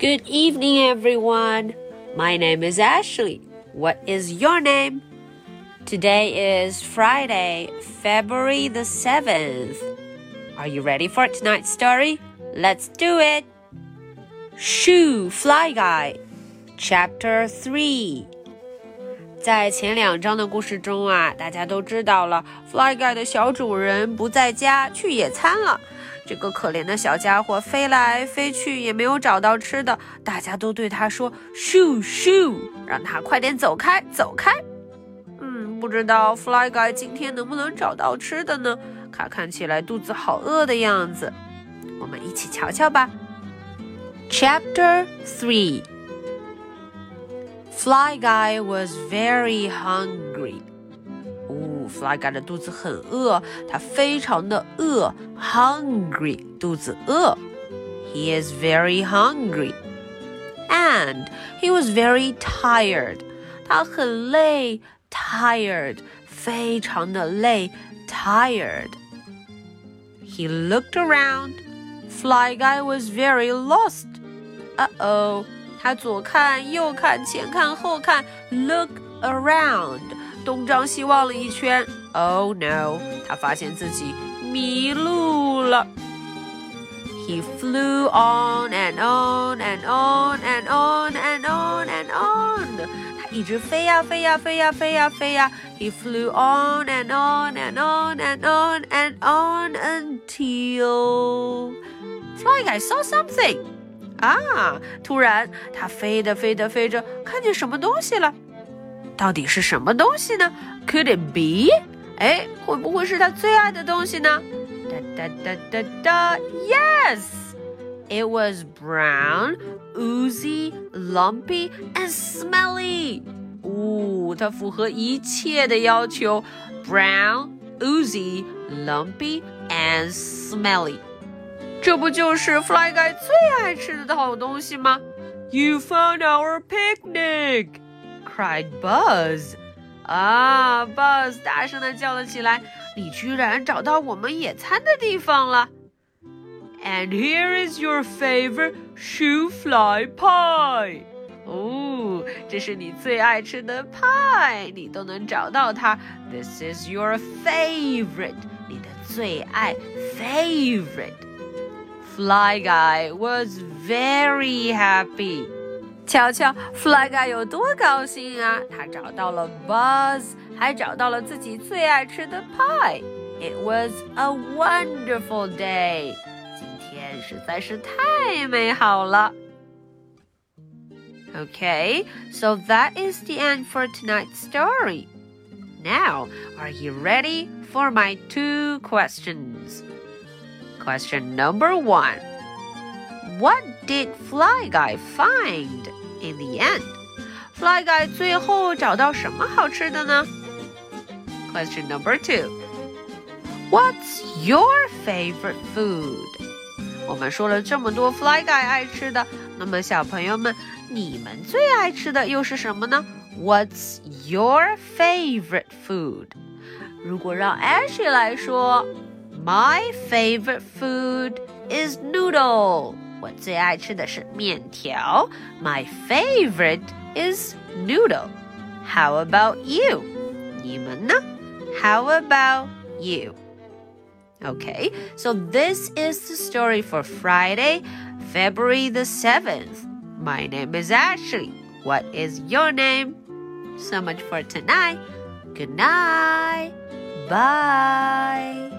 Good evening, everyone. My name is Ashley. What is your name? Today is Friday, February the 7th. Are you ready for tonight's story? Let's do it! Shoo Fly Guy, Chapter 3. 在前两章的故事中啊，大家都知道了，Fly Guy 的小主人不在家去野餐了。这个可怜的小家伙飞来飞去，也没有找到吃的。大家都对他说：“咻咻，让他快点走开，走开。”嗯，不知道 Fly Guy 今天能不能找到吃的呢？他看起来肚子好饿的样子。我们一起瞧瞧吧。Chapter Three Fly Guy was very hungry. 哦，Fly Guy 的肚子很饿，他非常的饿，hungry，肚子饿。He is very hungry, and he was very tired. 他很累，tired，非常的累，tired. He looked around. Fly Guy was very lost. Uh oh. 他左看右看前看后看，look around， 东张西望了一圈。Oh no！他发现自己迷路了。He flew on and on and on and on and on and on。他一直飞呀飞呀飞呀飞呀飞呀。He flew on and on and on and on and on until Fly Guy saw something。啊！突然，他飞着飞着飞着，看见什么东西了？到底是什么东西呢？Could it be？哎，会不会是他最爱的东西呢？哒哒哒哒哒！Yes，it was brown, oozy, lumpy and smelly。哦，它符合一切的要求：brown, oozy, lumpy and smelly。这不就是 Fly Guy 最爱吃的好东西吗？You found our picnic! cried Buzz. Ah, 啊，Buzz 大声的叫了起来：“你居然找到我们野餐的地方了！”And here is your favorite shoofly pie. 哦，这是你最爱吃的派，你都能找到它。This is your favorite，你的最爱 favorite。Fly guy was very happy. 瞧瞧，Fly Guy 有多高兴啊！他找到了 Buzz，还找到了自己最爱吃的 pie。It was a wonderful day. 今天实在是太美好了。Okay, so that is the end for tonight's story. Now, are you ready for my two questions? Question number one What did Fly Guy find in the end? Fly Guy 最后找到什么好吃的呢？Question number two What's your favorite food? 我们说了这么多 Fly Guy 爱吃的，那么小朋友们，你们最爱吃的又是什么呢？What's your favorite food? 如果让 Ashley 来说。my favorite food is noodle. 我最爱吃的是面条。My favorite is noodle. How about you? 你们呢？How about you? Okay, so this is the story for Friday, February the 7th. My name is Ashley. What is your name? So much for tonight. Good night. Bye.